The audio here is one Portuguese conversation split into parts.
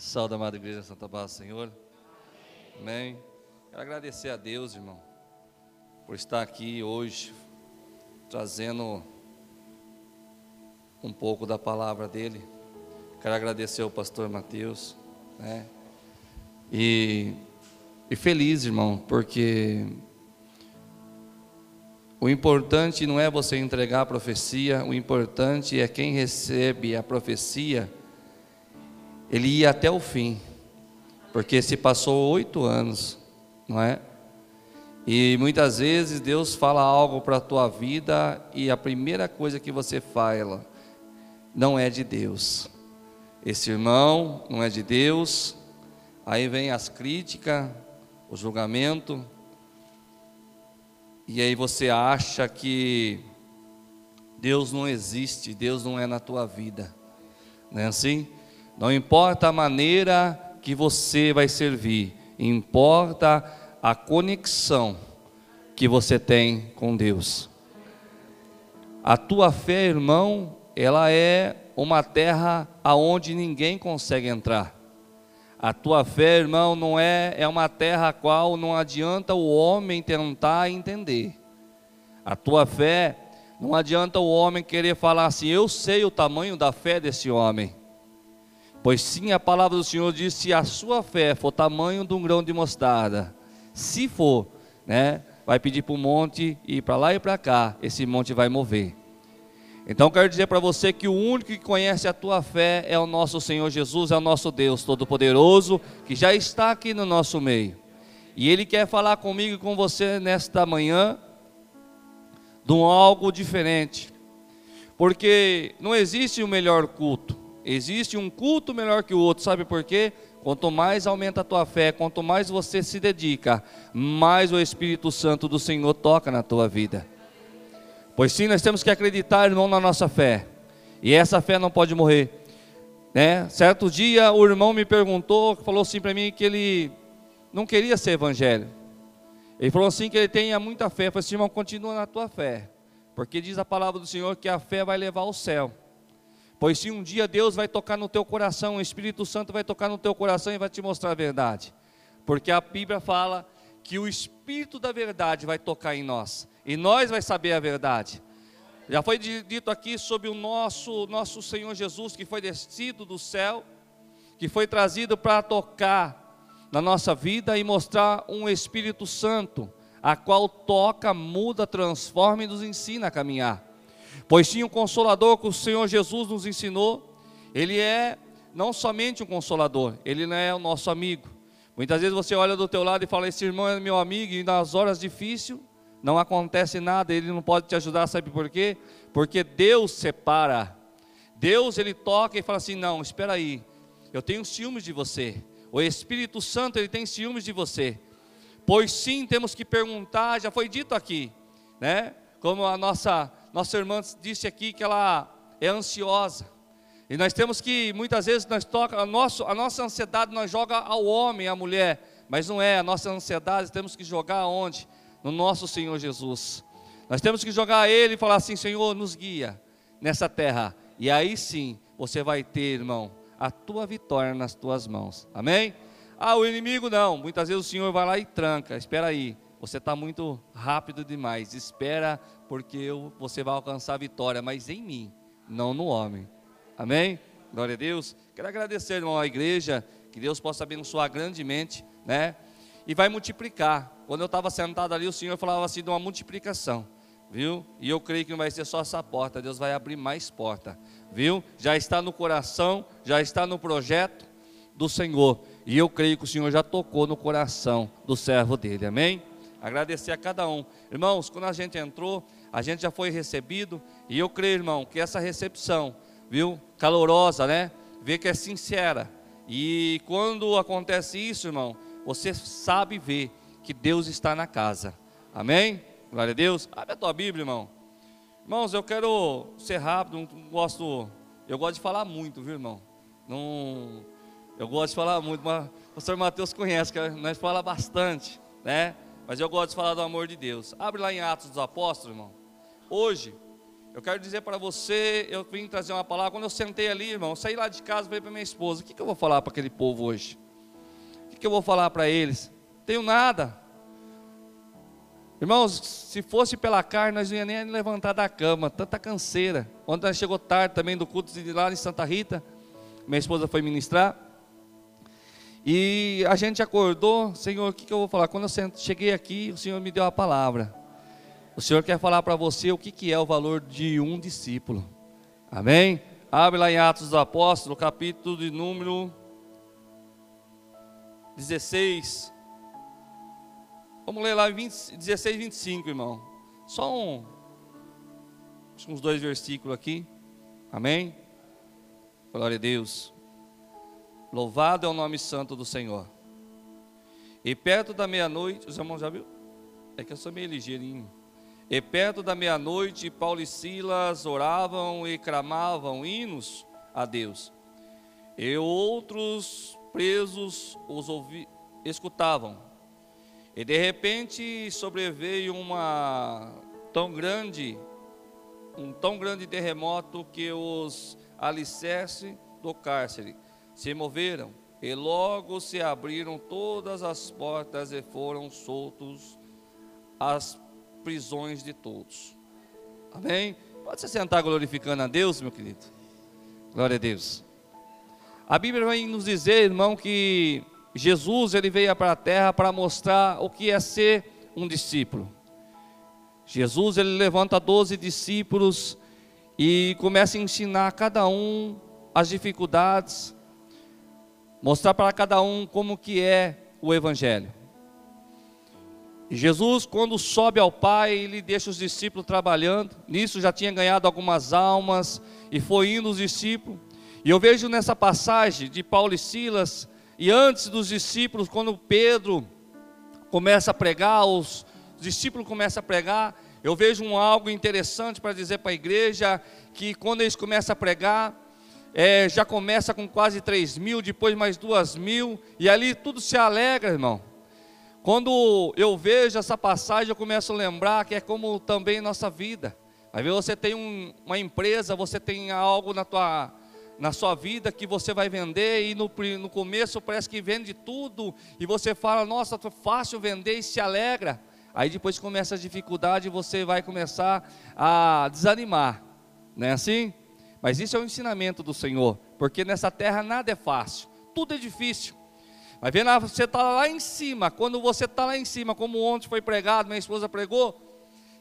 Salve, amada igreja Santa Paz, Senhor. Amém. Quero agradecer a Deus, irmão, por estar aqui hoje, trazendo um pouco da palavra dele. Quero agradecer ao pastor Mateus, né? E, e feliz, irmão, porque o importante não é você entregar a profecia, o importante é quem recebe a profecia ele ia até o fim, porque se passou oito anos, não é? E muitas vezes Deus fala algo para a tua vida e a primeira coisa que você fala não é de Deus. Esse irmão não é de Deus. Aí vem as críticas, o julgamento. E aí você acha que Deus não existe, Deus não é na tua vida. Não é assim? Não importa a maneira que você vai servir, importa a conexão que você tem com Deus. A tua fé, irmão, ela é uma terra aonde ninguém consegue entrar. A tua fé, irmão, não é é uma terra a qual não adianta o homem tentar entender. A tua fé não adianta o homem querer falar assim, eu sei o tamanho da fé desse homem. Pois sim, a palavra do Senhor diz: se a sua fé for tamanho de um grão de mostarda, se for, né, vai pedir para o monte ir para lá e para cá, esse monte vai mover. Então quero dizer para você que o único que conhece a tua fé é o nosso Senhor Jesus, é o nosso Deus Todo-Poderoso, que já está aqui no nosso meio. E Ele quer falar comigo e com você nesta manhã de um algo diferente. Porque não existe o melhor culto. Existe um culto melhor que o outro, sabe por quê? Quanto mais aumenta a tua fé, quanto mais você se dedica, mais o Espírito Santo do Senhor toca na tua vida. Pois sim, nós temos que acreditar, irmão, na nossa fé. E essa fé não pode morrer. Né? Certo dia o irmão me perguntou, falou assim para mim que ele não queria ser evangelho. Ele falou assim que ele tenha muita fé. Eu falei assim, irmão, continua na tua fé. Porque diz a palavra do Senhor que a fé vai levar ao céu. Pois se um dia Deus vai tocar no teu coração, o Espírito Santo vai tocar no teu coração e vai te mostrar a verdade. Porque a Bíblia fala que o Espírito da verdade vai tocar em nós. E nós vai saber a verdade. Já foi dito aqui sobre o nosso, nosso Senhor Jesus, que foi descido do céu, que foi trazido para tocar na nossa vida e mostrar um Espírito Santo, a qual toca, muda, transforma e nos ensina a caminhar. Pois sim, o consolador que o Senhor Jesus nos ensinou, ele é não somente um consolador, ele não é o nosso amigo. Muitas vezes você olha do teu lado e fala: Esse irmão é meu amigo, e nas horas difíceis não acontece nada, ele não pode te ajudar, sabe por quê? Porque Deus separa. Deus ele toca e fala assim: Não, espera aí, eu tenho ciúmes de você. O Espírito Santo ele tem ciúmes de você. Pois sim, temos que perguntar, já foi dito aqui, né? Como a nossa nossa irmã disse aqui que ela é ansiosa. E nós temos que, muitas vezes, nós toca, a, nosso, a nossa ansiedade nós joga ao homem, à mulher, mas não é, a nossa ansiedade temos que jogar aonde? No nosso Senhor Jesus. Nós temos que jogar a Ele e falar assim, Senhor, nos guia nessa terra. E aí sim, você vai ter, irmão, a tua vitória nas tuas mãos. Amém? Ah, o inimigo não. Muitas vezes o Senhor vai lá e tranca. Espera aí. Você está muito rápido demais. Espera, porque eu, você vai alcançar a vitória, mas em mim, não no homem. Amém? Glória a Deus. Quero agradecer, irmão, à igreja, que Deus possa abençoar grandemente, né? E vai multiplicar. Quando eu estava sentado ali, o Senhor falava assim de uma multiplicação, viu? E eu creio que não vai ser só essa porta, Deus vai abrir mais porta, viu? Já está no coração, já está no projeto do Senhor. E eu creio que o Senhor já tocou no coração do servo dele, amém? Agradecer a cada um. Irmãos, quando a gente entrou, a gente já foi recebido, e eu creio, irmão, que essa recepção, viu, calorosa, né? Ver que é sincera. E quando acontece isso, irmão, você sabe ver que Deus está na casa. Amém? Glória a Deus. Abre a tua Bíblia, irmão. Irmãos, eu quero ser rápido, não gosto, eu gosto de falar muito, viu, irmão? Não, eu gosto de falar muito, mas o pastor Mateus conhece, que nós fala bastante, né? Mas eu gosto de falar do amor de Deus. Abre lá em Atos dos Apóstolos, irmão. Hoje, Eu quero dizer para você, eu vim trazer uma palavra. Quando eu sentei ali, irmão, saí lá de casa, falei para minha esposa: o que, que eu vou falar para aquele povo hoje? O que, que eu vou falar para eles? Tenho nada. Irmãos, se fosse pela carne, nós não ia nem levantar da cama, tanta canseira. Ontem chegou tarde também do culto de lá em Santa Rita, minha esposa foi ministrar. E a gente acordou, Senhor, o que, que eu vou falar? Quando eu cheguei aqui, o Senhor me deu a palavra. O Senhor quer falar para você o que, que é o valor de um discípulo. Amém? Abre lá em Atos dos Apóstolos, capítulo de número 16. Vamos ler lá 20, 16, 25, irmão. Só um, uns dois versículos aqui. Amém? Glória a Deus. Louvado é o nome santo do Senhor. E perto da meia-noite, os irmãos já viu? É que eu sou meio ligeirinho. E perto da meia-noite, Paulo e Silas oravam e clamavam hinos a Deus. E outros presos os ouvi, escutavam. E de repente sobreveio uma tão grande, um tão grande terremoto que os alicerces do cárcere se moveram e logo se abriram todas as portas e foram soltos as prisões de todos. Amém? Pode se sentar glorificando a Deus, meu querido. Glória a Deus. A Bíblia vai nos dizer, irmão, que Jesus ele veio para a terra para mostrar o que é ser um discípulo. Jesus ele levanta 12 discípulos e começa a ensinar a cada um as dificuldades, mostrar para cada um como que é o evangelho. Jesus, quando sobe ao Pai, ele deixa os discípulos trabalhando. Nisso já tinha ganhado algumas almas e foi indo os discípulos. E eu vejo nessa passagem de Paulo e Silas, e antes dos discípulos, quando Pedro começa a pregar, os discípulos começam a pregar, eu vejo um algo interessante para dizer para a igreja, que quando eles começam a pregar, é, já começa com quase 3 mil, depois mais 2 mil, e ali tudo se alegra, irmão. Quando eu vejo essa passagem, eu começo a lembrar que é como também nossa vida. Às vezes você tem um, uma empresa, você tem algo na, tua, na sua vida que você vai vender e no, no começo parece que vende tudo e você fala, nossa, é fácil vender e se alegra. Aí depois começa a dificuldade e você vai começar a desanimar, não é assim? Mas isso é o ensinamento do Senhor, porque nessa terra nada é fácil, tudo é difícil. Mas vendo, você está lá em cima, quando você está lá em cima, como ontem foi pregado, minha esposa pregou,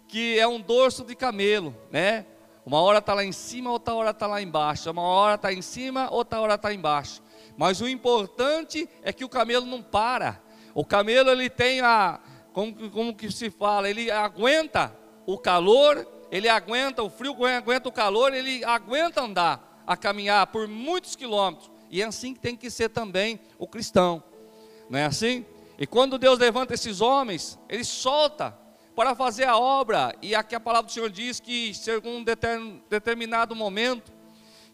que é um dorso de camelo, né? Uma hora está lá em cima, outra hora está lá embaixo. Uma hora está em cima, outra hora está embaixo. Mas o importante é que o camelo não para. O camelo ele tem a, como, como que se fala, ele aguenta o calor, ele aguenta o frio, aguenta o calor, ele aguenta andar, a caminhar por muitos quilômetros. E é assim que tem que ser também o cristão. Não é assim? E quando Deus levanta esses homens, Ele solta para fazer a obra. E aqui a palavra do Senhor diz que, segundo um determinado momento,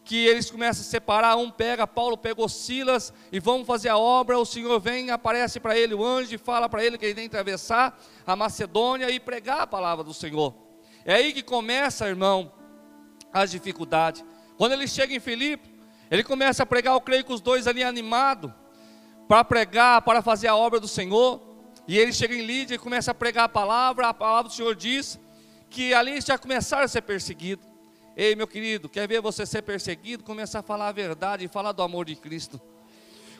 que eles começam a separar, um pega, Paulo pegou Silas e vão fazer a obra, o Senhor vem, aparece para ele o anjo e fala para ele que ele tem que atravessar a Macedônia e pregar a palavra do Senhor. É aí que começa, irmão, as dificuldades. Quando ele chega em Filipe, ele começa a pregar, eu creio que os dois ali animados, para pregar, para fazer a obra do Senhor. E ele chega em Lídia e começa a pregar a palavra. A palavra do Senhor diz que ali já começaram a ser perseguidos. Ei, meu querido, quer ver você ser perseguido? Começa a falar a verdade e falar do amor de Cristo.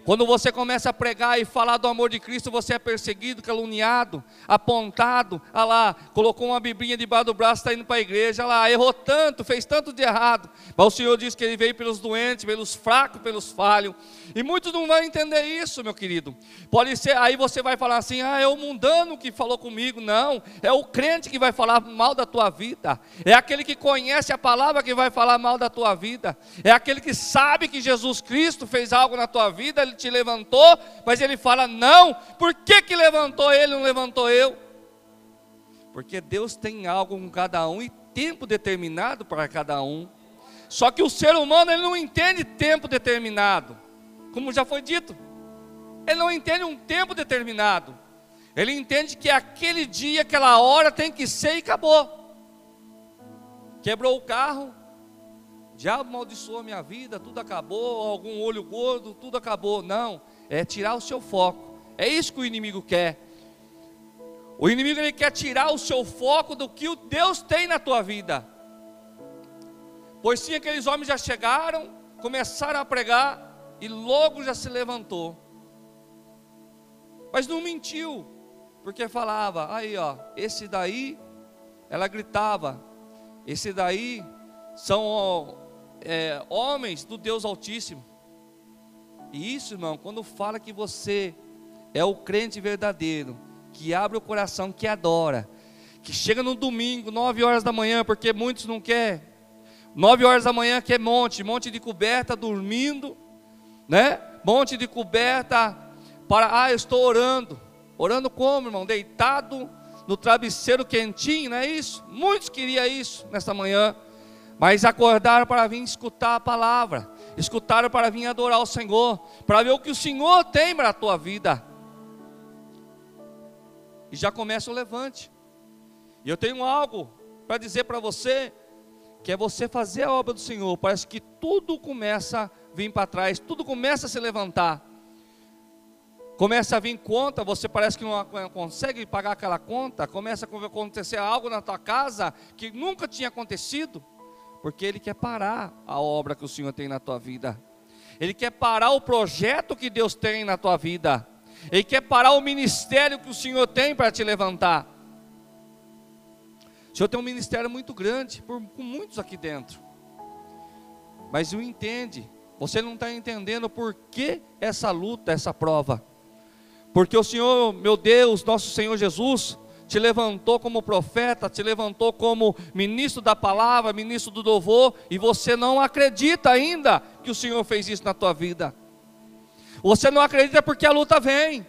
Quando você começa a pregar e falar do amor de Cristo, você é perseguido, caluniado, apontado. Ah lá, colocou uma biblinha debaixo do braço, está indo para a igreja. Ah lá, errou tanto, fez tanto de errado. Mas o Senhor diz que ele veio pelos doentes, pelos fracos, pelos falhos. E muitos não vão entender isso, meu querido. Pode ser, aí você vai falar assim: ah, é o mundano que falou comigo. Não, é o crente que vai falar mal da tua vida. É aquele que conhece a palavra que vai falar mal da tua vida. É aquele que sabe que Jesus Cristo fez algo na tua vida, ele te levantou, mas ele fala: não, por que, que levantou ele, não levantou eu? Porque Deus tem algo com cada um e tempo determinado para cada um. Só que o ser humano ele não entende tempo determinado, como já foi dito. Ele não entende um tempo determinado. Ele entende que aquele dia, aquela hora tem que ser e acabou. quebrou o carro, diabo amaldiçoou minha vida, tudo acabou, algum olho gordo, tudo acabou. Não, é tirar o seu foco. É isso que o inimigo quer. O inimigo ele quer tirar o seu foco do que o Deus tem na tua vida. Pois sim, aqueles homens já chegaram, começaram a pregar e logo já se levantou. Mas não mentiu, porque falava, aí ó, esse daí, ela gritava, esse daí são é, homens do Deus Altíssimo. E isso, irmão, quando fala que você é o crente verdadeiro, que abre o coração, que adora, que chega no domingo, nove horas da manhã, porque muitos não quer, nove horas da manhã quer monte, monte de coberta, dormindo, né? Monte de coberta, para, ah, eu estou orando. Orando como, irmão? Deitado no travesseiro quentinho, não é isso? Muitos queriam isso nesta manhã, mas acordaram para vir escutar a palavra, escutaram para vir adorar o Senhor, para ver o que o Senhor tem para a tua vida. E já começa o levante. E eu tenho algo para dizer para você, que é você fazer a obra do Senhor. Parece que tudo começa a vir para trás, tudo começa a se levantar começa a vir conta, você parece que não consegue pagar aquela conta, começa a acontecer algo na tua casa que nunca tinha acontecido, porque Ele quer parar a obra que o Senhor tem na tua vida, Ele quer parar o projeto que Deus tem na tua vida, Ele quer parar o ministério que o Senhor tem para te levantar. O Senhor tem um ministério muito grande, por, com muitos aqui dentro, mas não entende, você não está entendendo por que essa luta, essa prova. Porque o Senhor, meu Deus, nosso Senhor Jesus, te levantou como profeta, te levantou como ministro da palavra, ministro do louvor, e você não acredita ainda que o Senhor fez isso na tua vida. Você não acredita porque a luta vem.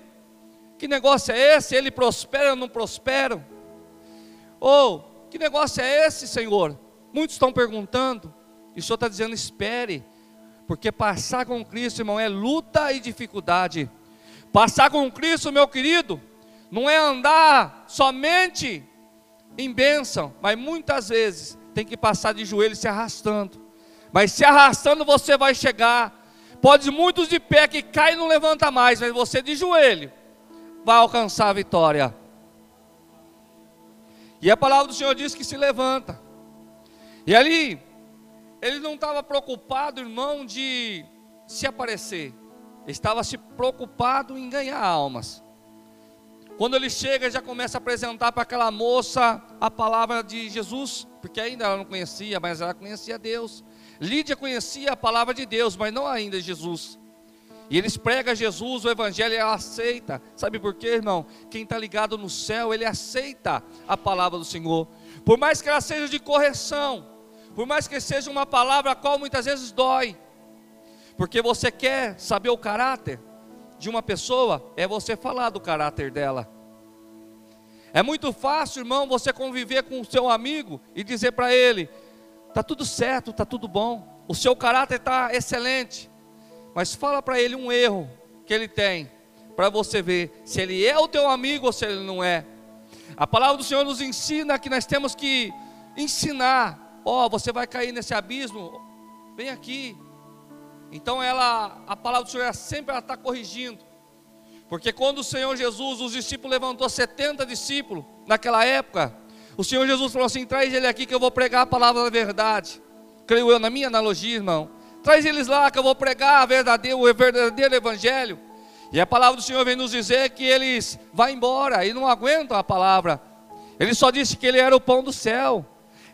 Que negócio é esse? Ele prospera ou não prospera? Ou, oh, que negócio é esse, Senhor? Muitos estão perguntando, e o Senhor está dizendo: espere, porque passar com Cristo, irmão, é luta e dificuldade. Passar com Cristo, meu querido, não é andar somente em bênção, mas muitas vezes tem que passar de joelho se arrastando. Mas se arrastando você vai chegar. Pode muitos de pé que cai e não levanta mais, mas você de joelho vai alcançar a vitória. E a palavra do Senhor diz que se levanta. E ali, ele não estava preocupado, irmão, de se aparecer estava se preocupado em ganhar almas. Quando ele chega, já começa a apresentar para aquela moça a palavra de Jesus, porque ainda ela não conhecia, mas ela conhecia Deus. Lídia conhecia a palavra de Deus, mas não ainda Jesus. E eles pregam Jesus, o Evangelho, e ela aceita. Sabe por quê, irmão? Quem está ligado no céu, ele aceita a palavra do Senhor. Por mais que ela seja de correção, por mais que seja uma palavra a qual muitas vezes dói, porque você quer saber o caráter de uma pessoa, é você falar do caráter dela. É muito fácil, irmão, você conviver com o seu amigo e dizer para ele: tá tudo certo, tá tudo bom, o seu caráter está excelente, mas fala para ele um erro que ele tem, para você ver se ele é o teu amigo ou se ele não é. A palavra do Senhor nos ensina que nós temos que ensinar: ó, oh, você vai cair nesse abismo, vem aqui, então ela, a palavra do Senhor sempre está corrigindo. Porque quando o Senhor Jesus, os discípulos levantou 70 discípulos naquela época, o Senhor Jesus falou assim: traz ele aqui que eu vou pregar a palavra da verdade. Creio eu na minha analogia, irmão. Traz eles lá que eu vou pregar a verdadeiro, o verdadeiro evangelho. E a palavra do Senhor vem nos dizer que eles vão embora e não aguentam a palavra. Ele só disse que ele era o pão do céu.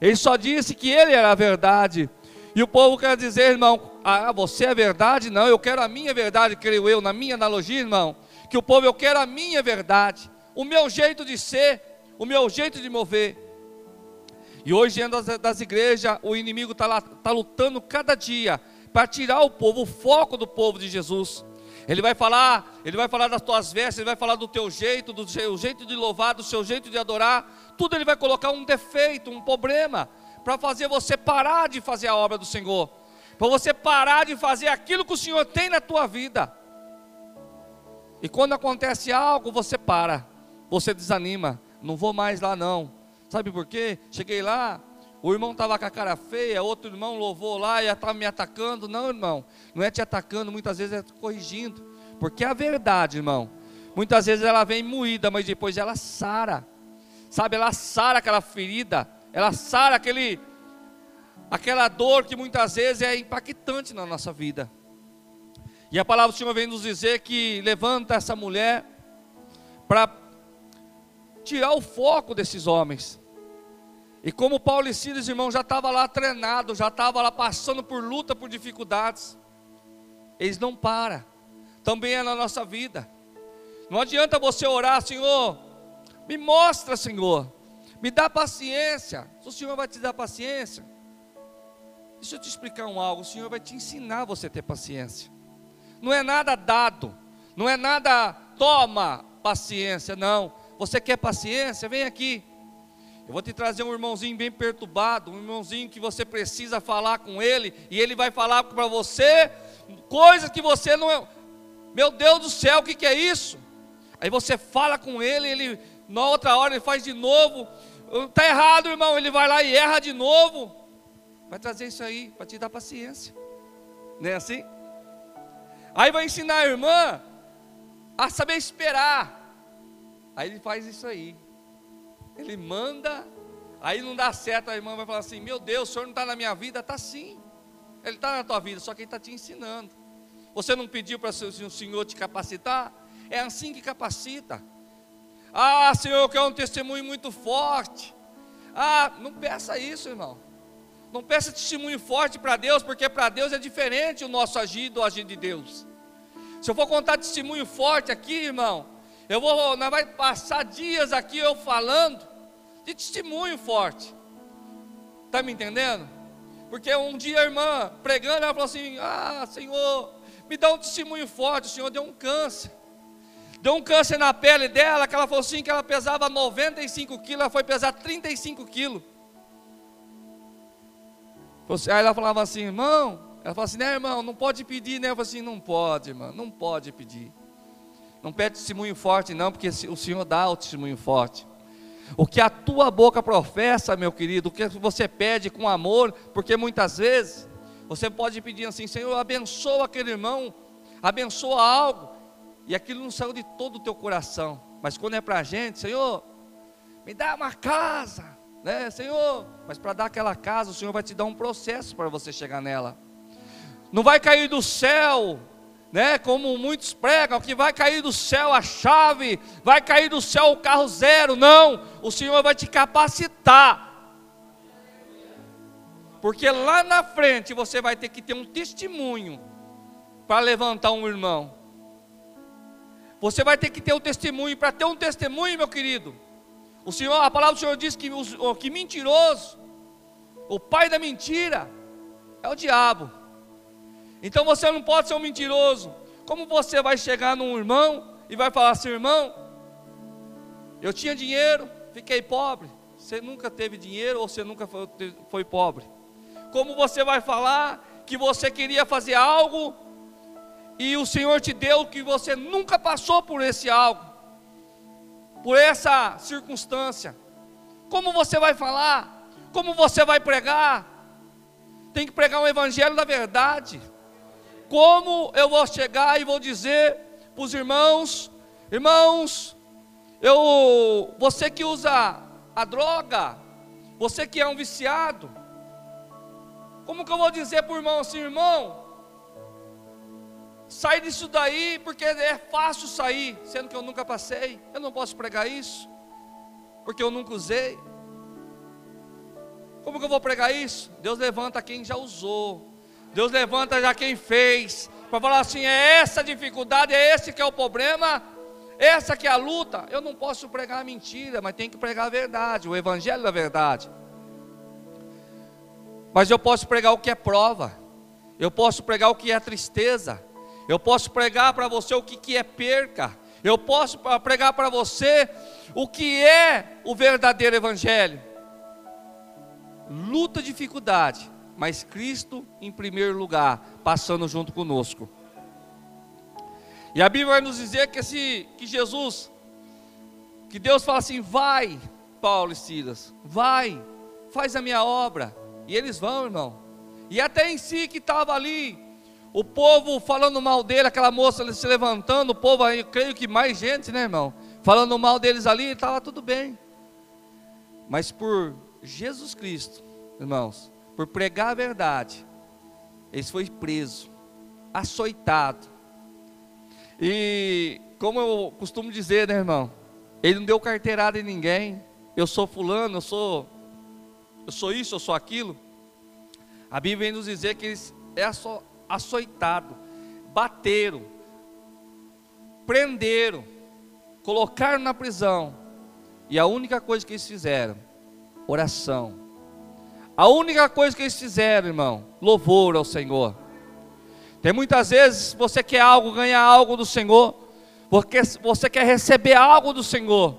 Ele só disse que ele era a verdade. E o povo quer dizer, irmão, ah, você é verdade? Não, eu quero a minha verdade, creio eu, na minha analogia, irmão. Que o povo, eu quero a minha verdade, o meu jeito de ser, o meu jeito de mover. E hoje, dentro das, das igrejas, o inimigo está tá lutando cada dia para tirar o povo, o foco do povo de Jesus. Ele vai falar, ele vai falar das tuas vestes, ele vai falar do teu jeito, do seu jeito de louvar, do seu jeito de adorar. Tudo ele vai colocar um defeito, um problema para fazer você parar de fazer a obra do Senhor, para você parar de fazer aquilo que o Senhor tem na tua vida. E quando acontece algo, você para, você desanima, não vou mais lá não. Sabe por quê? Cheguei lá, o irmão estava com a cara feia, outro irmão louvou lá e estava me atacando. Não, irmão, não é te atacando, muitas vezes é te corrigindo. Porque é a verdade, irmão. Muitas vezes ela vem moída, mas depois ela sara. Sabe, ela sara aquela ferida, ela sara aquele aquela dor que muitas vezes é impactante na nossa vida. E a palavra do Senhor vem nos dizer que levanta essa mulher para tirar o foco desses homens. E como Paulo e Silas, irmão, já estava lá treinado, já estava lá passando por luta, por dificuldades, eles não param. Também é na nossa vida. Não adianta você orar, Senhor, me mostra, Senhor, me dá paciência. O Senhor vai te dar paciência. Deixa eu te explicar um algo. O Senhor vai te ensinar você a ter paciência. Não é nada dado, não é nada toma paciência, não. Você quer paciência? Vem aqui. Eu vou te trazer um irmãozinho bem perturbado, um irmãozinho que você precisa falar com ele, e ele vai falar para você coisas que você não. É. Meu Deus do céu, o que, que é isso? Aí você fala com ele, ele na outra hora ele faz de novo. Está errado, irmão. Ele vai lá e erra de novo. Vai trazer isso aí para te dar paciência. Não é assim? Aí vai ensinar a irmã a saber esperar. Aí ele faz isso aí. Ele manda, aí não dá certo, a irmã vai falar assim: Meu Deus, o senhor não está na minha vida? Está sim. Ele está na tua vida, só que ele está te ensinando. Você não pediu para o Senhor te capacitar? É assim que capacita. Ah, Senhor, eu quero um testemunho muito forte. Ah, não peça isso, irmão. Não peça testemunho forte para Deus, porque para Deus é diferente o nosso agir do agir de Deus. Se eu for contar testemunho forte aqui, irmão, eu vou, nós vai passar dias aqui eu falando de testemunho forte. Tá me entendendo? Porque um dia a irmã pregando, ela falou assim: "Ah, Senhor, me dá um testemunho forte, o Senhor deu um câncer. Deu um câncer na pele dela, que ela falou assim que ela pesava 95 quilos, ela foi pesar 35 quilos. Aí ela falava assim, irmão, ela falava assim, né, irmão, não pode pedir, né? Eu falei assim, não pode, irmão, não pode pedir. Não pede testemunho forte, não, porque o Senhor dá o testemunho forte. O que a tua boca professa, meu querido, o que você pede com amor, porque muitas vezes você pode pedir assim, Senhor, abençoa aquele irmão, abençoa algo, e aquilo não saiu de todo o teu coração, mas quando é para a gente, Senhor, me dá uma casa, né, Senhor? Mas para dar aquela casa, o Senhor vai te dar um processo para você chegar nela. Não vai cair do céu, né? Como muitos pregam, que vai cair do céu a chave, vai cair do céu o carro zero. Não, o Senhor vai te capacitar. Porque lá na frente você vai ter que ter um testemunho para levantar um irmão. Você vai ter que ter um testemunho. Para ter um testemunho, meu querido, o Senhor, a palavra do Senhor diz que, que mentiroso, o pai da mentira, é o diabo. Então você não pode ser um mentiroso. Como você vai chegar num irmão e vai falar assim, irmão, eu tinha dinheiro, fiquei pobre. Você nunca teve dinheiro ou você nunca foi, foi pobre? Como você vai falar que você queria fazer algo e o Senhor te deu que você nunca passou por esse algo? Por essa circunstância. Como você vai falar? Como você vai pregar? Tem que pregar um evangelho da verdade. Como eu vou chegar e vou dizer para os irmãos, irmãos, eu, você que usa a droga, você que é um viciado, como que eu vou dizer para o irmão assim, irmão, Sai disso daí, porque é fácil sair, sendo que eu nunca passei. Eu não posso pregar isso, porque eu nunca usei. Como que eu vou pregar isso? Deus levanta quem já usou. Deus levanta já quem fez. Para falar assim, é essa dificuldade, é esse que é o problema, essa que é a luta. Eu não posso pregar a mentira, mas tem que pregar a verdade, o evangelho da verdade. Mas eu posso pregar o que é prova. Eu posso pregar o que é tristeza. Eu posso pregar para você o que, que é perca. Eu posso pregar para você o que é o verdadeiro Evangelho. Luta, dificuldade, mas Cristo em primeiro lugar, passando junto conosco. E a Bíblia vai nos dizer que, esse, que Jesus, que Deus fala assim: vai, Paulo e Silas, vai, faz a minha obra. E eles vão, irmão. E até em si que estava ali, o povo falando mal dele, aquela moça se levantando, o povo, eu creio que mais gente, né, irmão? Falando mal deles ali, estava tudo bem. Mas por Jesus Cristo, irmãos, por pregar a verdade, eles foi preso, açoitado. E como eu costumo dizer, né, irmão? Ele não deu carteirada em ninguém. Eu sou fulano, eu sou eu sou isso, eu sou aquilo. A Bíblia vem nos dizer que eles é açoitado, bateram, prenderam, colocaram na prisão. E a única coisa que eles fizeram, oração. A única coisa que eles fizeram, irmão, louvor ao Senhor. Tem muitas vezes você quer algo, ganhar algo do Senhor, porque você quer receber algo do Senhor,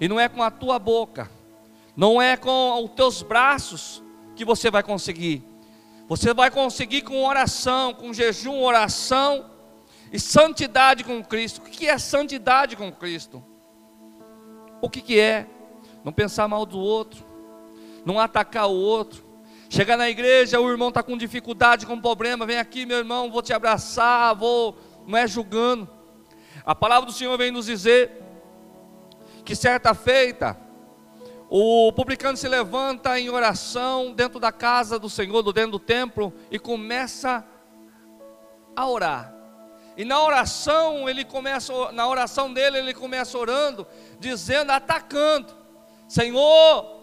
e não é com a tua boca, não é com os teus braços que você vai conseguir. Você vai conseguir com oração, com jejum, oração e santidade com Cristo. O que é santidade com Cristo? O que, é? Não pensar mal do outro, não atacar o outro. Chegar na igreja, o irmão está com dificuldade, com problema, vem aqui, meu irmão, vou te abraçar, vou, não é julgando. A palavra do Senhor vem nos dizer que certa feita, o publicano se levanta em oração dentro da casa do Senhor, dentro do templo, e começa a orar. E na oração, ele começa, na oração dele, ele começa orando, dizendo, atacando: Senhor,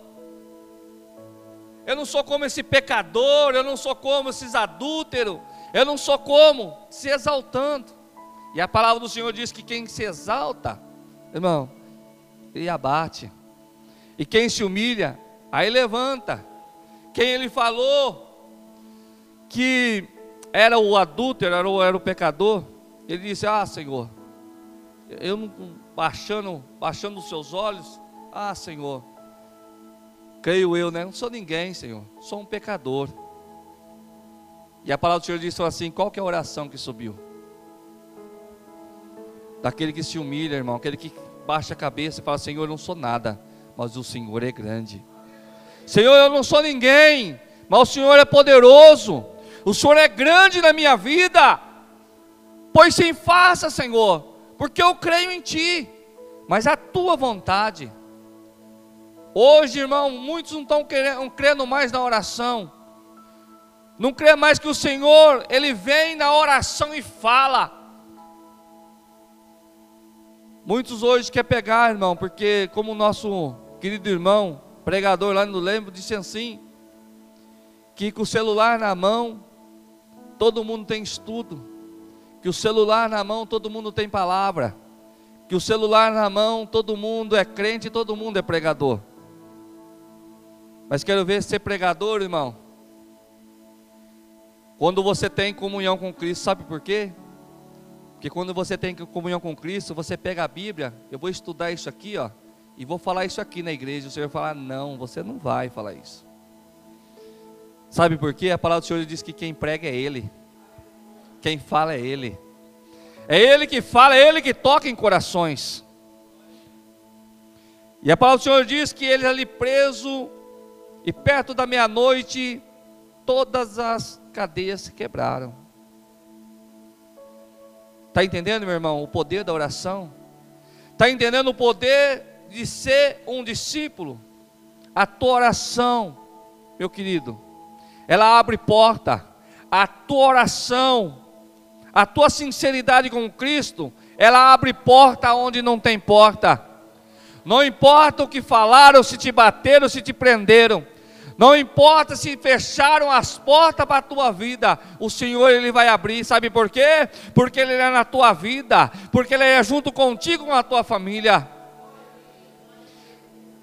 eu não sou como esse pecador, eu não sou como esses adúlteros, eu não sou como, se exaltando. E a palavra do Senhor diz que quem se exalta, irmão, ele abate. E quem se humilha, aí levanta. Quem ele falou que era o adúltero, era o, era o pecador, ele disse: Ah, Senhor, eu não baixando, baixando os seus olhos, ah, Senhor, creio eu, né? Não sou ninguém, Senhor, sou um pecador. E a palavra do Senhor disse assim: qual que é a oração que subiu? Daquele que se humilha, irmão, aquele que baixa a cabeça e fala: Senhor, eu não sou nada mas o Senhor é grande. Senhor, eu não sou ninguém, mas o Senhor é poderoso. O Senhor é grande na minha vida. Pois sim, faça, Senhor, porque eu creio em Ti, mas a Tua vontade. Hoje, irmão, muitos não estão querendo, crendo mais na oração. Não crê mais que o Senhor, Ele vem na oração e fala. Muitos hoje quer pegar, irmão, porque como o nosso querido irmão, pregador lá no Lembro, disse assim: que com o celular na mão, todo mundo tem estudo, que o celular na mão, todo mundo tem palavra, que o celular na mão, todo mundo é crente, todo mundo é pregador. Mas quero ver ser pregador, irmão. Quando você tem comunhão com Cristo, sabe por quê? Porque quando você tem comunhão com Cristo, você pega a Bíblia, eu vou estudar isso aqui, ó e vou falar isso aqui na igreja. O Senhor vai falar: não, você não vai falar isso. Sabe por quê? A palavra do Senhor diz que quem prega é Ele, quem fala é Ele. É Ele que fala, é Ele que toca em corações. E a palavra do Senhor diz que ele ali preso, e perto da meia-noite, todas as cadeias se quebraram. Está entendendo, meu irmão, o poder da oração? Está entendendo o poder de ser um discípulo, a tua oração, meu querido, ela abre porta. A tua oração, a tua sinceridade com Cristo, ela abre porta onde não tem porta. Não importa o que falaram, se te bateram, se te prenderam. Não importa se fecharam as portas para a tua vida, o Senhor ele vai abrir, sabe por quê? Porque ele é na tua vida, porque ele é junto contigo com a tua família.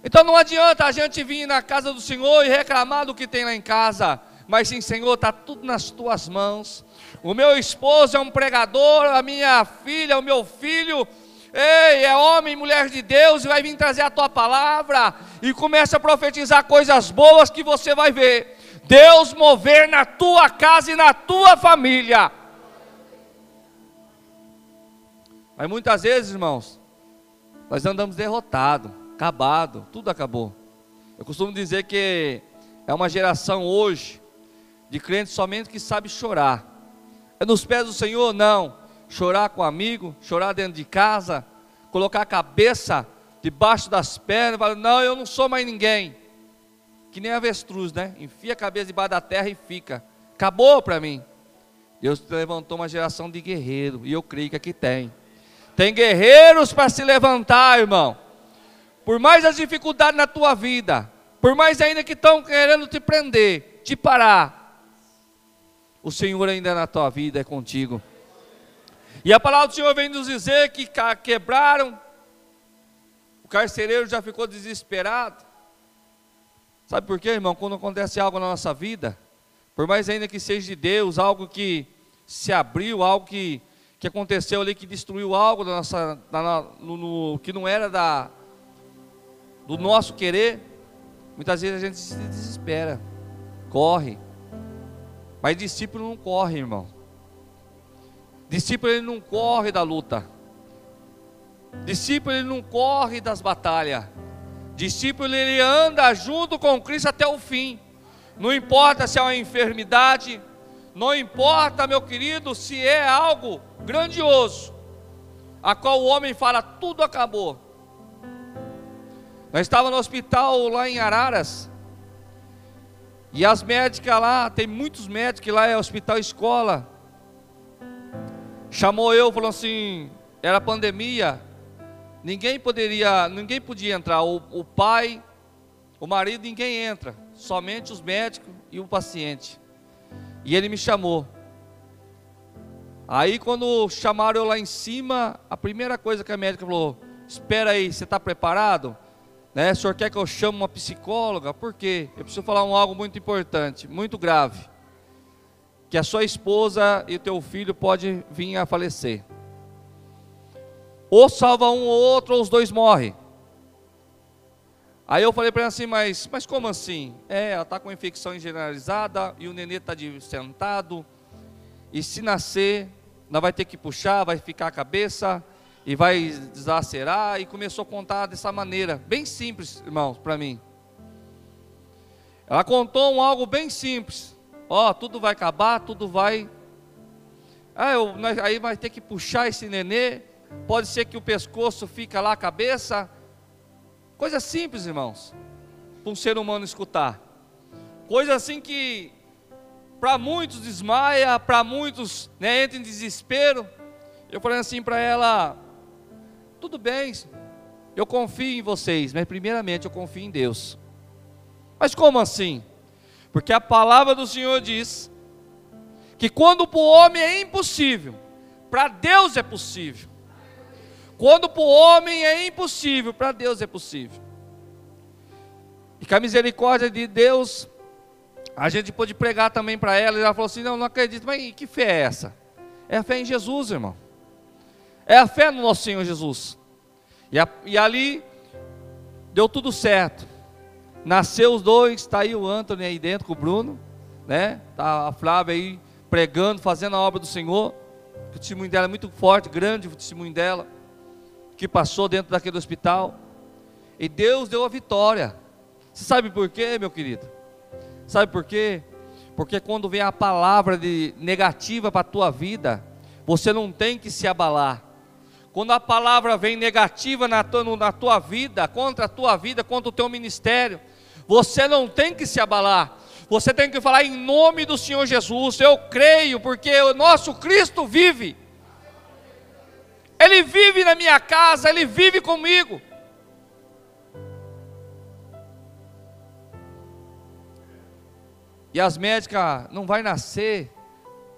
Então não adianta a gente vir na casa do Senhor e reclamar do que tem lá em casa, mas sim, Senhor, está tudo nas tuas mãos. O meu esposo é um pregador, a minha filha, o meu filho, ei, é homem e mulher de Deus, e vai vir trazer a tua palavra, e começa a profetizar coisas boas que você vai ver. Deus mover na tua casa e na tua família. Mas muitas vezes, irmãos, nós andamos derrotados acabado, tudo acabou. Eu costumo dizer que é uma geração hoje de crentes somente que sabe chorar. É nos pés do Senhor? Não. Chorar com amigo, chorar dentro de casa, colocar a cabeça debaixo das pernas, falar, não, eu não sou mais ninguém. Que nem avestruz, né? Enfia a cabeça debaixo da terra e fica. Acabou para mim. Deus levantou uma geração de guerreiros, e eu creio que aqui tem. Tem guerreiros para se levantar, irmão. Por mais as dificuldades na tua vida, por mais ainda que estão querendo te prender, te parar, o Senhor ainda na tua vida é contigo. E a palavra do Senhor vem nos dizer que quebraram, o carcereiro já ficou desesperado. Sabe por quê, irmão? Quando acontece algo na nossa vida, por mais ainda que seja de Deus, algo que se abriu, algo que, que aconteceu ali, que destruiu algo da nossa, da, no, no, que não era da, do nosso querer, muitas vezes a gente se desespera, corre. Mas discípulo não corre, irmão. Discípulo ele não corre da luta. Discípulo ele não corre das batalhas. Discípulo ele anda junto com Cristo até o fim. Não importa se é uma enfermidade, não importa, meu querido, se é algo grandioso, a qual o homem fala tudo acabou. Nós estávamos no hospital lá em Araras. E as médicas lá, tem muitos médicos lá, é hospital escola. Chamou eu, falou assim, era pandemia. Ninguém poderia, ninguém podia entrar. O, o pai, o marido, ninguém entra. Somente os médicos e o paciente. E ele me chamou. Aí quando chamaram eu lá em cima, a primeira coisa que a médica falou: Espera aí, você está preparado? Né? O senhor quer que eu chame uma psicóloga? Por quê? Eu preciso falar um algo muito importante, muito grave. Que a sua esposa e o teu filho pode vir a falecer. Ou salva um ou outro, ou os dois morrem. Aí eu falei para ela assim, mas, mas como assim? É, ela está com infecção generalizada e o nenê está sentado. E se nascer, ela vai ter que puxar, vai ficar a cabeça e vai desacerar. E começou a contar dessa maneira, bem simples, irmãos, para mim. Ela contou um algo bem simples. Ó, oh, tudo vai acabar, tudo vai. Ah, eu, aí vai ter que puxar esse nenê. Pode ser que o pescoço fica lá, a cabeça Coisa simples, irmãos, para um ser humano escutar. Coisa assim que para muitos desmaia, para muitos né, entra em desespero. Eu falei assim para ela: tudo bem, eu confio em vocês, mas primeiramente eu confio em Deus. Mas como assim? Porque a palavra do Senhor diz que quando para o homem é impossível, para Deus é possível. Quando para o homem é impossível, para Deus é possível. E com a misericórdia de Deus, a gente pôde pregar também para ela. E ela falou assim: Não, não acredito, mas que fé é essa? É a fé em Jesus, irmão. É a fé no nosso Senhor Jesus. E, a, e ali deu tudo certo. Nasceu os dois, está aí o Antônio aí dentro com o Bruno, né? Tá a Flávia aí pregando, fazendo a obra do Senhor. O testemunho dela é muito forte, grande o testemunho dela que passou dentro daquele hospital. E Deus deu a vitória. Você sabe por quê, meu querido? Sabe por quê? Porque quando vem a palavra de negativa para a tua vida, você não tem que se abalar. Quando a palavra vem negativa na tua, na tua vida, contra a tua vida, contra o teu ministério, você não tem que se abalar. Você tem que falar em nome do Senhor Jesus. Eu creio, porque o nosso Cristo vive. Ele vive na minha casa, Ele vive comigo. E as médicas não vai nascer,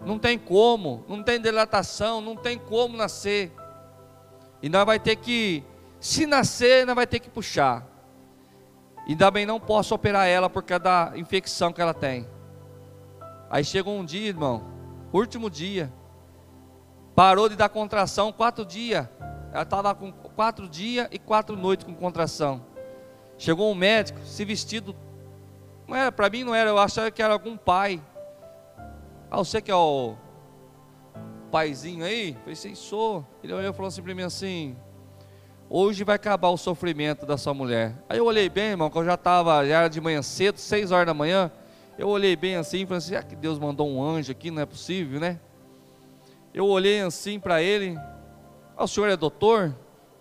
não tem como, não tem dilatação, não tem como nascer. E nós vai ter que, se nascer, nós vai ter que puxar. E também não posso operar ela por causa da infecção que ela tem. Aí chegou um dia, irmão, último dia. Parou de dar contração quatro dias. Ela estava com quatro dias e quatro noites com contração. Chegou um médico, se vestido. Não era, para mim não era, eu achava que era algum pai. Ah, você que é o paizinho aí? Eu falei, sim, sou. Ele olhou e falou assim para mim assim: hoje vai acabar o sofrimento da sua mulher. Aí eu olhei bem, irmão, que eu já estava, já era de manhã cedo, seis horas da manhã. Eu olhei bem assim e falei assim: será que Deus mandou um anjo aqui? Não é possível, né? Eu olhei assim para ele: ah, o senhor é doutor?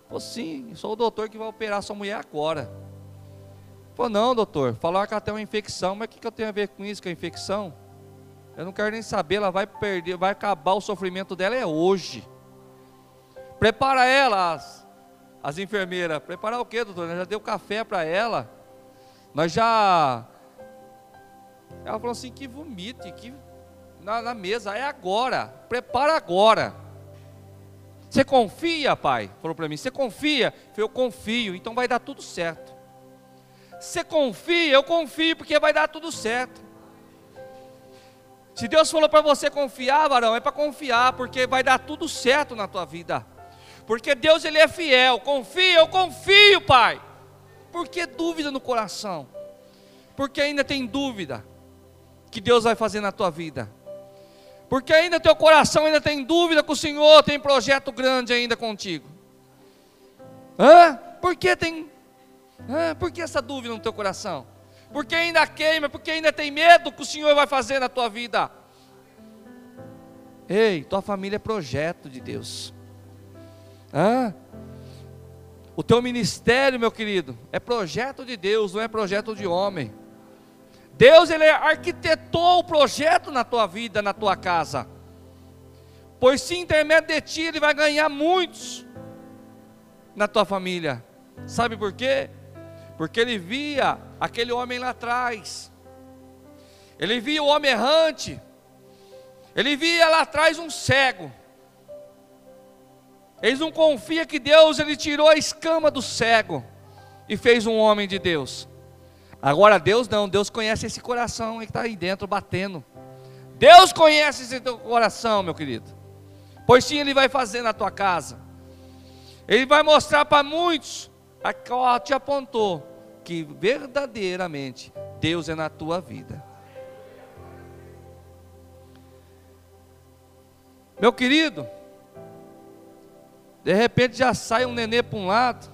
Falei, sim, sou o doutor que vai operar sua mulher agora. Falei, não, doutor, falaram que ela tem uma infecção, mas o que, que eu tenho a ver com isso, com a infecção? Eu não quero nem saber, ela vai perder, vai acabar o sofrimento dela é hoje. Prepara ela, as, as enfermeiras. Preparar o quê, doutor? Nós já deu café para ela. Nós já. Ela falou assim: que vomite, que na, na mesa, é agora. Prepara agora. Você confia, pai? Falou para mim: Você confia? Eu confio, então vai dar tudo certo. Você confia? Eu confio, porque vai dar tudo certo. Se Deus falou para você confiar, varão, é para confiar, porque vai dar tudo certo na tua vida. Porque Deus ele é fiel. Confia, eu confio, Pai. Por que dúvida no coração? Porque ainda tem dúvida que Deus vai fazer na tua vida. Porque ainda teu coração ainda tem dúvida que o Senhor tem projeto grande ainda contigo. Hã? Por que tem? Hã? Por que essa dúvida no teu coração? Porque ainda queima, porque ainda tem medo que o Senhor vai fazer na tua vida. Ei, tua família é projeto de Deus. Hã? O teu ministério, meu querido, é projeto de Deus, não é projeto de homem. Deus ele arquitetou o projeto na tua vida, na tua casa. Pois se intermédio de ti ele vai ganhar muitos na tua família. Sabe por quê? Porque ele via aquele homem lá atrás, ele via o homem errante, ele via lá atrás um cego. Eles não confia que Deus ele tirou a escama do cego e fez um homem de Deus. Agora Deus não, Deus conhece esse coração que está aí dentro batendo. Deus conhece esse teu coração, meu querido. Pois sim, Ele vai fazer na tua casa. Ele vai mostrar para muitos a qual te apontou que verdadeiramente Deus é na tua vida. Meu querido, de repente já sai um nenê para um lado,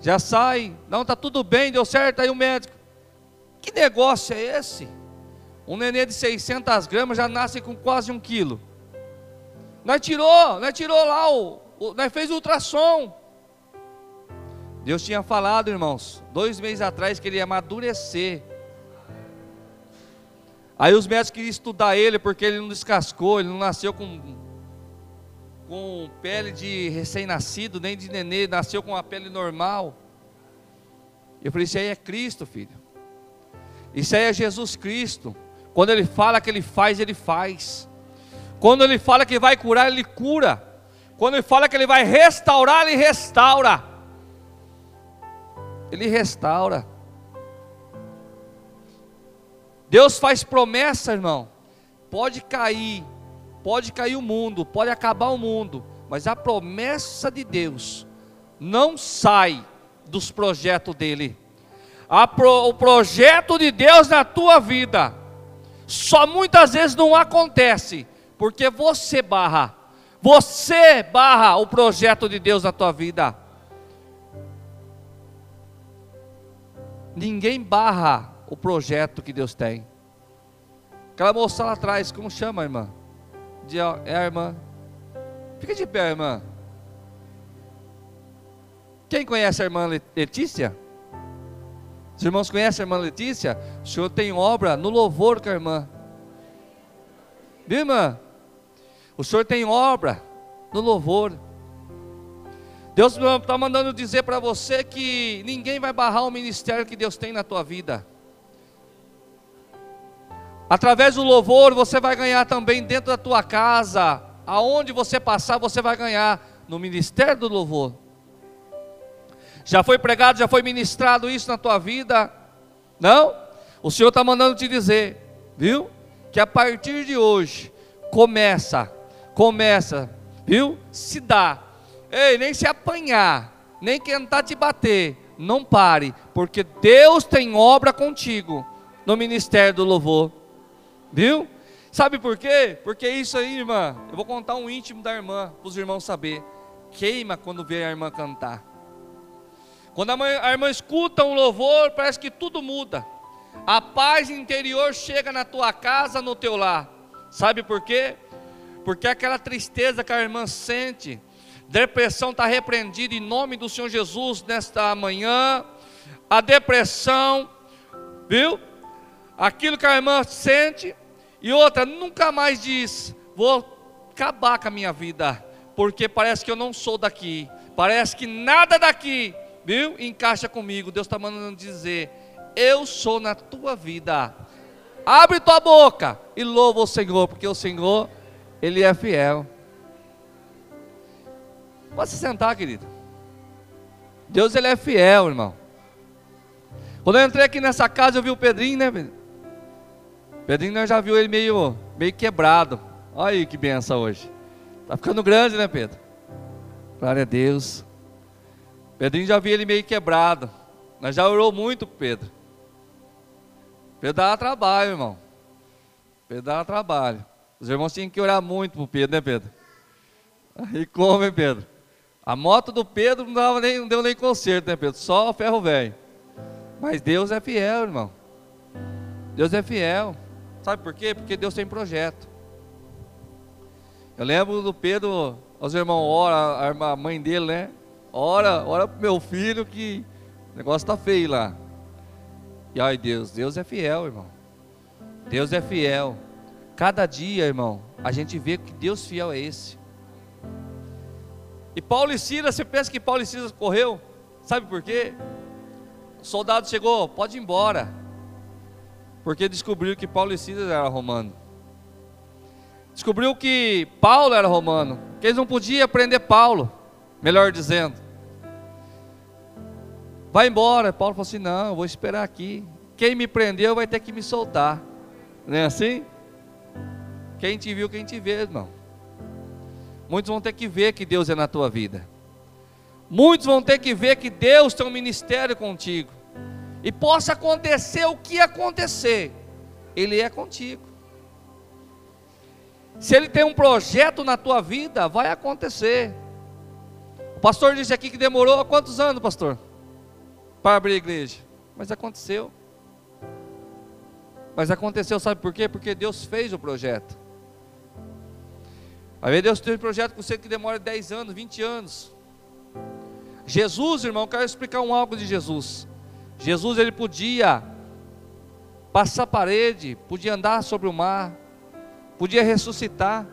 já sai, não, está tudo bem, deu certo, aí o médico, que negócio é esse? Um nenê de 600 gramas já nasce com quase um quilo. Nós tirou, nós tirou lá o, o nós fez ultrassom, Deus tinha falado, irmãos, dois meses atrás, que ele ia amadurecer. Aí os médicos queriam estudar ele porque ele não descascou, ele não nasceu com, com pele de recém-nascido, nem de nenê, nasceu com uma pele normal. Eu falei: Isso aí é Cristo, filho. Isso aí é Jesus Cristo. Quando ele fala que ele faz, ele faz. Quando ele fala que vai curar, ele cura. Quando ele fala que ele vai restaurar, ele restaura. Ele restaura. Deus faz promessa, irmão. Pode cair, pode cair o mundo, pode acabar o mundo, mas a promessa de Deus não sai dos projetos dele. Pro, o projeto de Deus na tua vida só muitas vezes não acontece porque você barra, você barra o projeto de Deus na tua vida. Ninguém barra o projeto que Deus tem. Aquela moça lá atrás, como chama, irmã? De, é irmã. Fica de pé, irmã. Quem conhece a irmã Letícia? Os irmãos conhecem a irmã Letícia? O senhor tem obra no louvor com a irmã. Viu, irmã? O senhor tem obra no louvor. Deus está mandando dizer para você que ninguém vai barrar o ministério que Deus tem na tua vida. Através do louvor você vai ganhar também dentro da tua casa. Aonde você passar, você vai ganhar no ministério do louvor. Já foi pregado, já foi ministrado isso na tua vida? Não? O Senhor está mandando te dizer, viu? Que a partir de hoje, começa, começa, viu? Se dá Ei, nem se apanhar, nem tentar te bater, não pare, porque Deus tem obra contigo no ministério do louvor. Viu? Sabe por quê? Porque isso aí, irmã, eu vou contar um íntimo da irmã, para os irmãos saber. queima quando vê a irmã cantar. Quando a, mãe, a irmã escuta um louvor, parece que tudo muda. A paz interior chega na tua casa, no teu lar. Sabe por quê? Porque aquela tristeza que a irmã sente, depressão está repreendida em nome do Senhor Jesus nesta manhã. A depressão, viu? Aquilo que a irmã sente, e outra, nunca mais diz: Vou acabar com a minha vida, porque parece que eu não sou daqui, parece que nada daqui, viu? Encaixa comigo. Deus está mandando dizer: Eu sou na tua vida. Abre tua boca e louva o Senhor, porque o Senhor, Ele é fiel. Pode se sentar, querido. Deus, Ele é fiel, irmão. Quando eu entrei aqui nessa casa, eu vi o Pedrinho, né, Pedrinho? Nós já viu ele meio, meio quebrado. Olha aí que benção hoje. Tá ficando grande, né, Pedro? Glória a Deus. Pedrinho já viu ele meio quebrado. Nós já orou muito Pedro. Pedro dá trabalho, irmão. Pedro dá trabalho. Os irmãos tinham que orar muito pro Pedro, né, Pedro? Aí como, hein, Pedro? A moto do Pedro não, dava nem, não deu nem conserto, né, Pedro? Só ferro velho. Mas Deus é fiel, irmão. Deus é fiel. Sabe por quê? Porque Deus tem projeto. Eu lembro do Pedro, os irmãos ora, a mãe dele, né? Ora, ora pro meu filho que o negócio tá feio lá. E ai Deus, Deus é fiel, irmão. Deus é fiel. Cada dia, irmão, a gente vê que Deus fiel é esse. E Paulo e Silas, você pensa que Paulo e Silas correu? Sabe por quê? O soldado chegou, pode ir embora. Porque descobriu que Paulo e Silas eram romanos descobriu que Paulo era romano, que eles não podiam prender Paulo, melhor dizendo. Vai embora. Paulo falou assim: não, vou esperar aqui. Quem me prendeu vai ter que me soltar. Não é assim? Quem te viu, quem te vê, irmão. Muitos vão ter que ver que Deus é na tua vida. Muitos vão ter que ver que Deus tem um ministério contigo. E possa acontecer o que acontecer, Ele é contigo. Se ele tem um projeto na tua vida, vai acontecer. O pastor disse aqui que demorou há quantos anos, pastor? Para abrir a igreja. Mas aconteceu. Mas aconteceu, sabe por quê? Porque Deus fez o projeto. Às vezes Deus tem um projeto com você que demora 10 anos, 20 anos. Jesus, irmão, eu quero explicar um algo de Jesus. Jesus ele podia passar parede, podia andar sobre o mar, podia ressuscitar.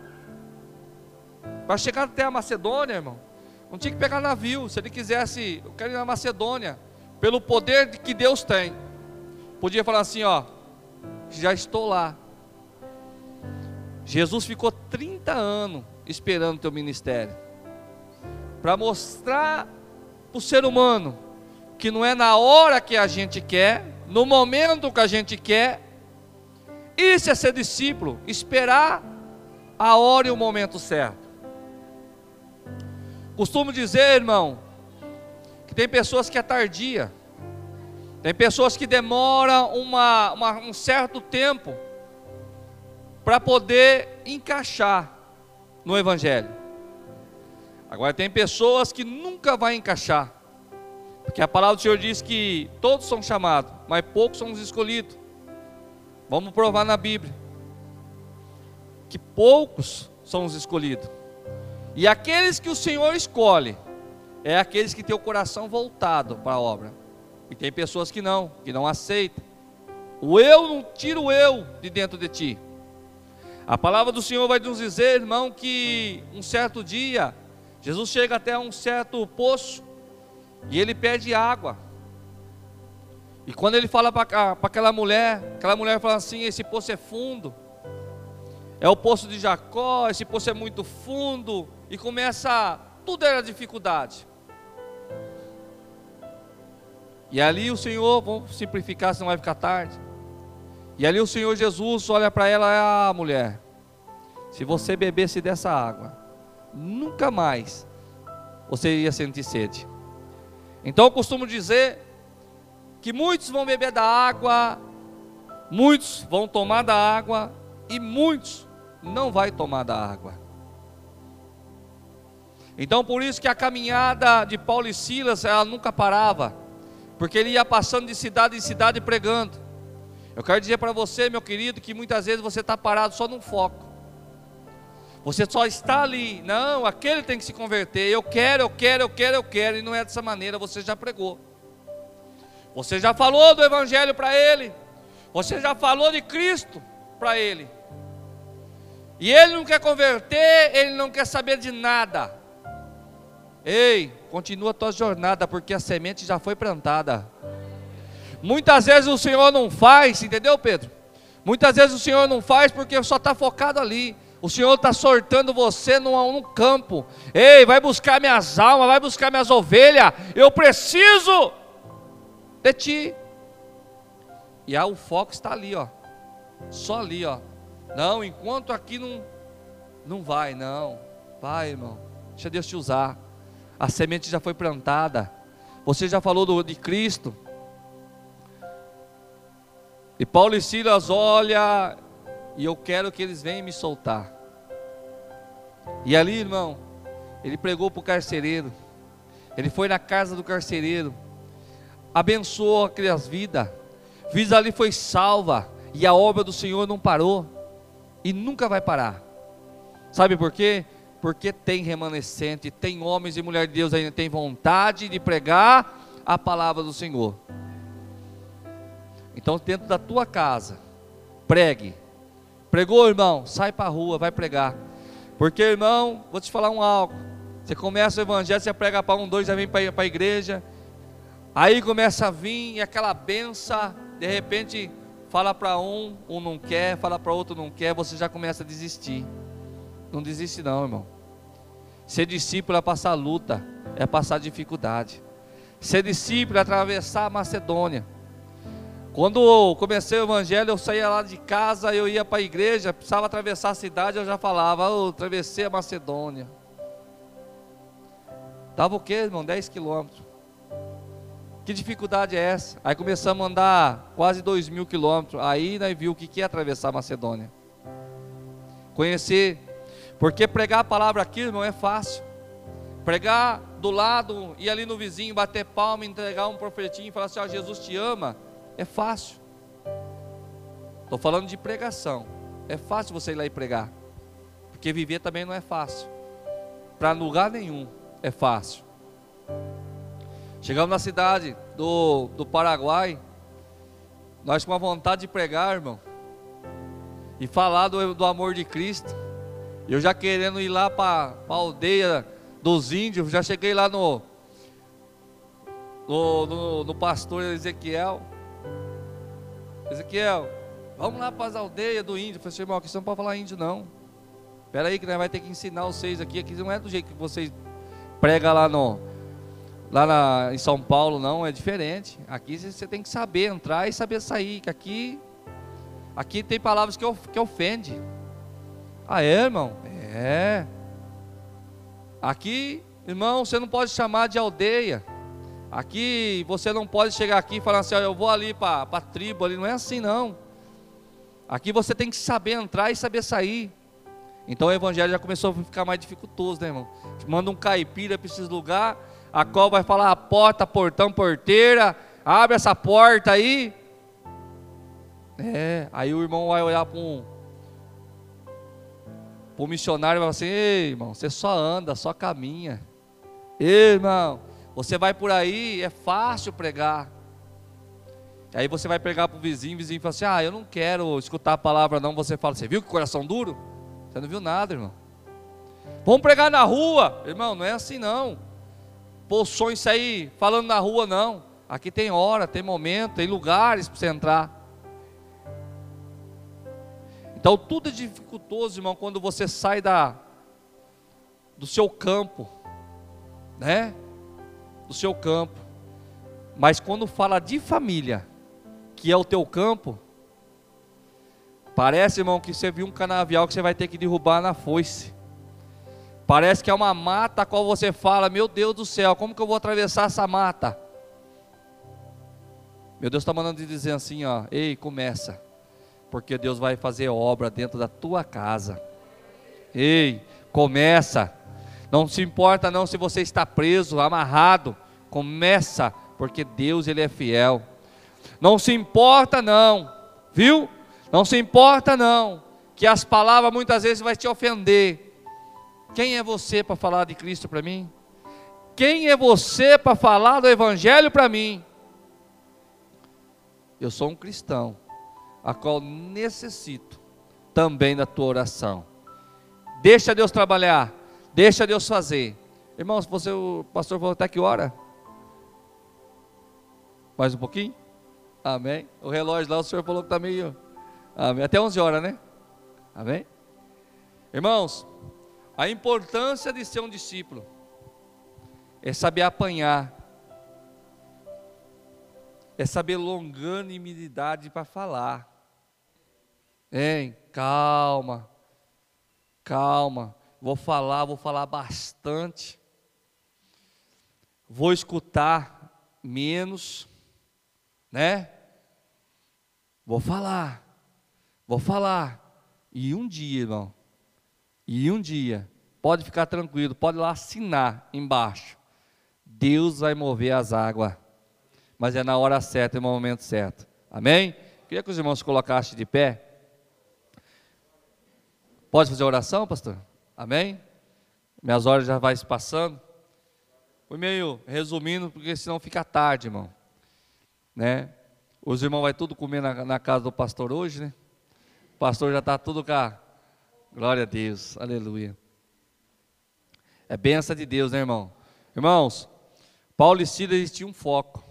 Para chegar até a Macedônia, irmão, não tinha que pegar navio. Se ele quisesse, eu quero ir na Macedônia, pelo poder que Deus tem, podia falar assim: ó, já estou lá. Jesus ficou 30 anos esperando o teu ministério, para mostrar para o ser humano que não é na hora que a gente quer, no momento que a gente quer, isso é ser discípulo, esperar a hora e o momento certo. Costumo dizer, irmão, que tem pessoas que é tardia, tem pessoas que demoram uma, uma, um certo tempo para poder encaixar no Evangelho. Agora tem pessoas que nunca vai encaixar, porque a palavra do Senhor diz que todos são chamados, mas poucos são os escolhidos. Vamos provar na Bíblia que poucos são os escolhidos. E aqueles que o Senhor escolhe é aqueles que têm o coração voltado para a obra. E tem pessoas que não, que não aceitam. O eu não tira o eu de dentro de ti. A palavra do Senhor vai nos dizer, irmão, que um certo dia Jesus chega até um certo poço e ele pede água. E quando ele fala para aquela mulher, aquela mulher fala assim: esse poço é fundo, é o poço de Jacó, esse poço é muito fundo, e começa, tudo era dificuldade. E ali o Senhor, vamos simplificar, senão vai ficar tarde. E ali o Senhor Jesus olha para ela, ah, mulher, se você bebesse dessa água, nunca mais você ia sentir sede. Então eu costumo dizer que muitos vão beber da água, muitos vão tomar da água e muitos não vai tomar da água. Então por isso que a caminhada de Paulo e Silas, ela nunca parava, porque ele ia passando de cidade em cidade pregando. Eu quero dizer para você, meu querido, que muitas vezes você está parado só num foco. Você só está ali, não, aquele tem que se converter. Eu quero, eu quero, eu quero, eu quero, e não é dessa maneira, você já pregou. Você já falou do Evangelho para ele, você já falou de Cristo para ele, e ele não quer converter, ele não quer saber de nada. Ei, continua a tua jornada, porque a semente já foi plantada. Muitas vezes o Senhor não faz, entendeu, Pedro? Muitas vezes o Senhor não faz porque só está focado ali. O Senhor está sortando você num, num, campo. Ei, vai buscar minhas almas, vai buscar minhas ovelhas. Eu preciso de ti. E aí o foco está ali, ó. Só ali, ó. Não, enquanto aqui não, não vai, não. Vai, irmão. Deixa Deus te usar. A semente já foi plantada. Você já falou do, de Cristo. E Paulo e Silas olha e eu quero que eles venham me soltar. E ali, irmão, ele pregou para o carcereiro. Ele foi na casa do carcereiro. Abençoou aquelas vidas. Vida ali foi salva. E a obra do Senhor não parou e nunca vai parar. Sabe por quê? Porque tem remanescente, tem homens e mulheres de Deus ainda tem vontade de pregar a palavra do Senhor. Então, dentro da tua casa, pregue. Pregou, irmão? Sai para a rua, vai pregar. Porque, irmão, vou te falar um algo. Você começa o evangelho, você prega para um, dois, já vem para a igreja. Aí começa a vir e aquela benção, de repente Fala para um, um não quer, fala para outro não quer, você já começa a desistir. Não desiste não, irmão. Ser discípulo é passar luta, é passar dificuldade. Ser discípulo é atravessar a Macedônia. Quando eu comecei o evangelho, eu saía lá de casa, eu ia para a igreja, precisava atravessar a cidade, eu já falava, eu atravessei a Macedônia. Dava o quê, irmão? 10 quilômetros. Que dificuldade é essa? Aí começamos a andar quase dois mil quilômetros. Aí nós viu o que é atravessar a Macedônia. Conhecer. Porque pregar a palavra aqui não é fácil. Pregar do lado, ir ali no vizinho, bater palma, entregar um profetinho e falar assim: ó, Jesus te ama. É fácil. Estou falando de pregação. É fácil você ir lá e pregar. Porque viver também não é fácil. Para lugar nenhum é fácil. Chegamos na cidade do, do Paraguai, nós com a vontade de pregar, irmão, e falar do, do amor de Cristo. Eu já querendo ir lá para a aldeia dos índios, já cheguei lá no, no, no, no pastor Ezequiel. Ezequiel, vamos lá para as aldeias do índio. Eu falei irmão, aqui você não pode falar índio, não. Espera aí que nós vai ter que ensinar vocês aqui. Aqui não é do jeito que vocês pregam lá no, Lá na, em São Paulo não, é diferente. Aqui você tem que saber entrar e saber sair. Que aqui, aqui tem palavras que, que ofende. Ah, é, irmão? É. Aqui, irmão, você não pode chamar de aldeia. Aqui você não pode chegar aqui e falar assim, eu vou ali para a tribo ali. Não é assim não. Aqui você tem que saber entrar e saber sair. Então o evangelho já começou a ficar mais dificultoso, né, irmão? Manda um caipira para esses lugares a qual vai falar a porta, portão, porteira, abre essa porta aí. É, aí o irmão vai olhar para um, para o missionário e vai falar assim: Ei, irmão, você só anda, só caminha. Ei, irmão, você vai por aí, é fácil pregar. Aí você vai pregar para o vizinho, o vizinho fala assim: Ah, eu não quero escutar a palavra, não. Você fala: Você viu que coração duro? Você não viu nada, irmão. Vamos pregar na rua, irmão, não é assim não pôr sonho sair falando na rua, não. Aqui tem hora, tem momento, tem lugares para você entrar. Então tudo é dificultoso, irmão, quando você sai da do seu campo, né? Do seu campo. Mas quando fala de família, que é o teu campo, parece, irmão, que você viu um canavial que você vai ter que derrubar na foice. Parece que é uma mata a qual você fala: Meu Deus do céu, como que eu vou atravessar essa mata? Meu Deus está mandando dizer assim: ó, Ei, começa, porque Deus vai fazer obra dentro da tua casa. Ei, começa. Não se importa não se você está preso, amarrado. Começa, porque Deus ele é fiel. Não se importa não, viu? Não se importa não, que as palavras muitas vezes vai te ofender. Quem é você para falar de Cristo para mim? Quem é você para falar do evangelho para mim? Eu sou um cristão, a qual necessito também da tua oração. Deixa Deus trabalhar, deixa Deus fazer. Irmãos, você, o pastor falou até que hora? Mais um pouquinho? Amém. O relógio lá, o senhor falou que está meio. Amém. Até 11 horas, né? Amém. Irmãos, a importância de ser um discípulo é saber apanhar, é saber longanimidade para falar. Hein? Calma, calma. Vou falar, vou falar bastante. Vou escutar menos, né? Vou falar, vou falar. E um dia, irmão, e um dia, pode ficar tranquilo, pode lá assinar embaixo. Deus vai mover as águas, mas é na hora certa, é no momento certo. Amém? Queria que os irmãos colocassem de pé. Pode fazer oração, pastor? Amém? Minhas horas já vai se passando. Fui meio resumindo, porque senão fica tarde, irmão. Né? Os irmãos vão tudo comer na, na, casa do pastor hoje, né? O pastor já está tudo cá. Glória a Deus, aleluia. É benção de Deus, né, irmão? Irmãos, Paulo e Silas tinham um foco.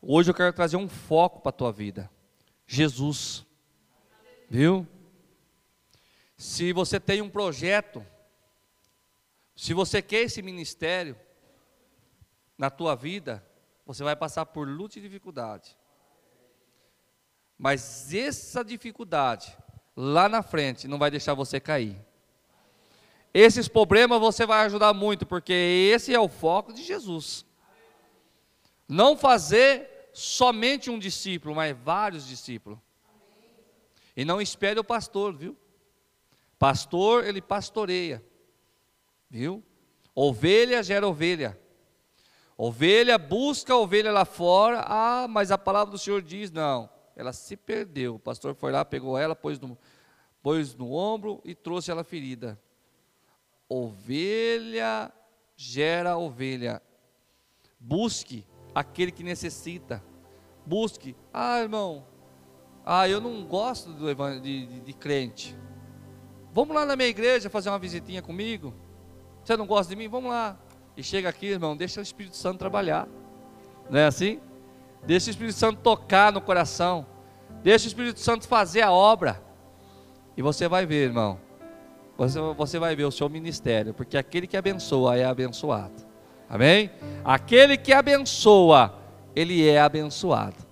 Hoje eu quero trazer um foco para a tua vida. Jesus. Viu? Se você tem um projeto, se você quer esse ministério na tua vida, você vai passar por luta e dificuldade. Mas essa dificuldade lá na frente não vai deixar você cair. Esses problemas você vai ajudar muito, porque esse é o foco de Jesus. Não fazer somente um discípulo, mas vários discípulos. E não espere o pastor, viu? Pastor, ele pastoreia. Viu? Ovelha gera ovelha. Ovelha busca ovelha lá fora. Ah, mas a palavra do Senhor diz: não. Ela se perdeu. O pastor foi lá, pegou ela, pôs no, pôs no ombro e trouxe ela ferida. Ovelha gera ovelha. Busque aquele que necessita. Busque. Ah, irmão. Ah, eu não gosto do de, de, de crente. Vamos lá na minha igreja fazer uma visitinha comigo? Você não gosta de mim? Vamos lá. E chega aqui, irmão, deixa o Espírito Santo trabalhar. Não é assim? Deixa o Espírito Santo tocar no coração. Deixa o Espírito Santo fazer a obra. E você vai ver, irmão. Você, você vai ver o seu ministério. Porque aquele que abençoa é abençoado. Amém? Aquele que abençoa, ele é abençoado.